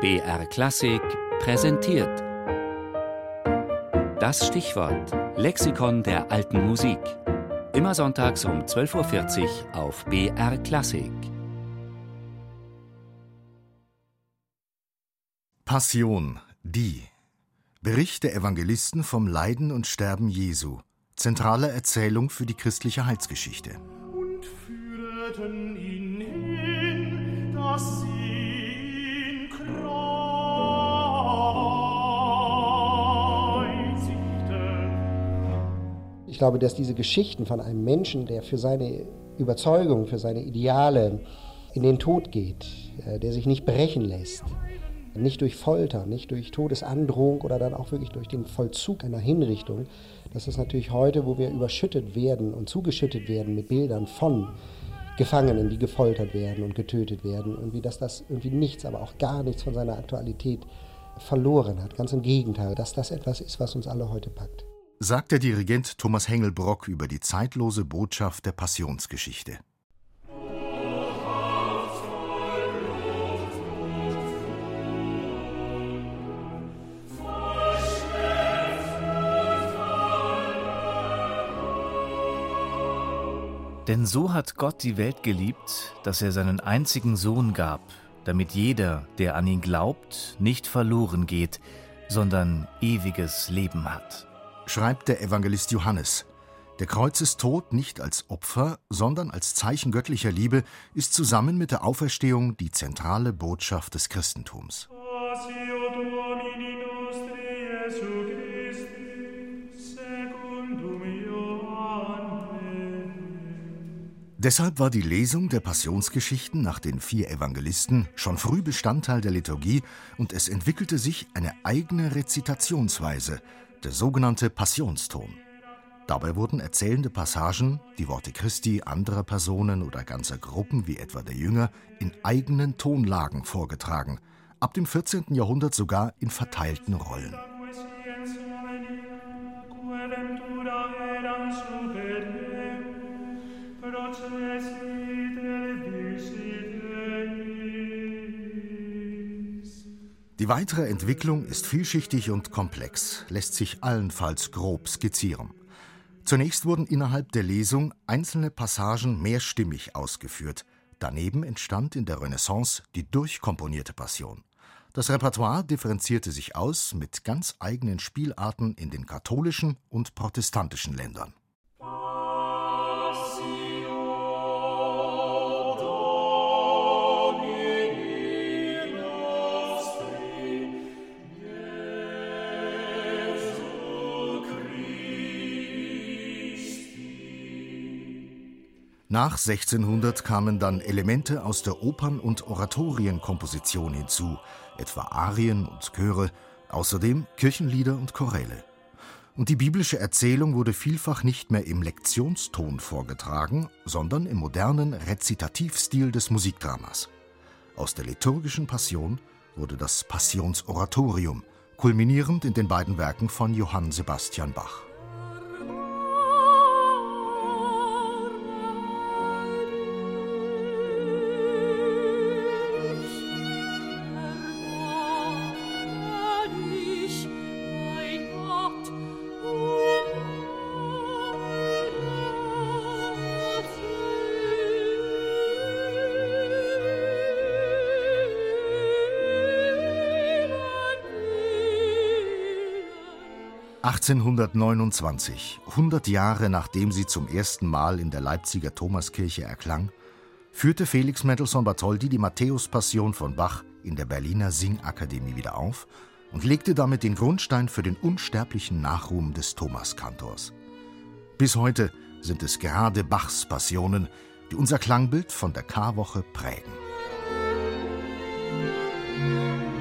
BR Klassik präsentiert. Das Stichwort Lexikon der alten Musik. Immer sonntags um 12.40 Uhr auf BR Klassik. Passion, die. Bericht der Evangelisten vom Leiden und Sterben Jesu. Zentrale Erzählung für die christliche Heilsgeschichte. Und führten ihn hin, dass sie Ich glaube, dass diese Geschichten von einem Menschen, der für seine Überzeugung, für seine Ideale in den Tod geht, äh, der sich nicht brechen lässt, nicht durch Folter, nicht durch Todesandrohung oder dann auch wirklich durch den Vollzug einer Hinrichtung, dass das natürlich heute, wo wir überschüttet werden und zugeschüttet werden mit Bildern von Gefangenen, die gefoltert werden und getötet werden, irgendwie, dass das irgendwie nichts, aber auch gar nichts von seiner Aktualität verloren hat. Ganz im Gegenteil, dass das etwas ist, was uns alle heute packt. Sagt der Dirigent Thomas Hengelbrock über die zeitlose Botschaft der Passionsgeschichte. Denn so hat Gott die Welt geliebt, dass er seinen einzigen Sohn gab, damit jeder, der an ihn glaubt, nicht verloren geht, sondern ewiges Leben hat. Schreibt der Evangelist Johannes. Der Kreuzestod nicht als Opfer, sondern als Zeichen göttlicher Liebe ist zusammen mit der Auferstehung die zentrale Botschaft des Christentums. Deshalb war die Lesung der Passionsgeschichten nach den vier Evangelisten schon früh Bestandteil der Liturgie und es entwickelte sich eine eigene Rezitationsweise, der sogenannte Passionston. Dabei wurden erzählende Passagen, die Worte Christi, anderer Personen oder ganzer Gruppen wie etwa der Jünger in eigenen Tonlagen vorgetragen, ab dem 14. Jahrhundert sogar in verteilten Rollen. Quae sciens Die weitere Entwicklung ist vielschichtig und komplex, lässt sich allenfalls grob skizzieren. Zunächst wurden innerhalb der Lesung einzelne Passagen mehrstimmig ausgeführt. Daneben entstand in der Renaissance die durchkomponierte Passion. Das Repertoire differenzierte sich aus mit ganz eigenen Spielarten in den katholischen und protestantischen Ländern. Nach 1600 kamen dann Elemente aus der Opern- und Oratorienkomposition hinzu, etwa Arien und Chöre, außerdem Kirchenlieder und Choräle. Und die biblische Erzählung wurde vielfach nicht mehr im Lektionston vorgetragen, sondern im modernen Rezitativstil des Musikdramas. Aus der liturgischen Passion wurde das Passionsoratorium, kulminierend in den beiden Werken von Johann Sebastian Bach. 1829, 100 Jahre nachdem sie zum ersten Mal in der Leipziger Thomaskirche erklang, führte Felix Mendelssohn Bartholdy die Matthäus-Passion von Bach in der Berliner Singakademie wieder auf und legte damit den Grundstein für den unsterblichen Nachruhm des Thomaskantors. Bis heute sind es gerade Bachs Passionen, die unser Klangbild von der Karwoche prägen. Amen.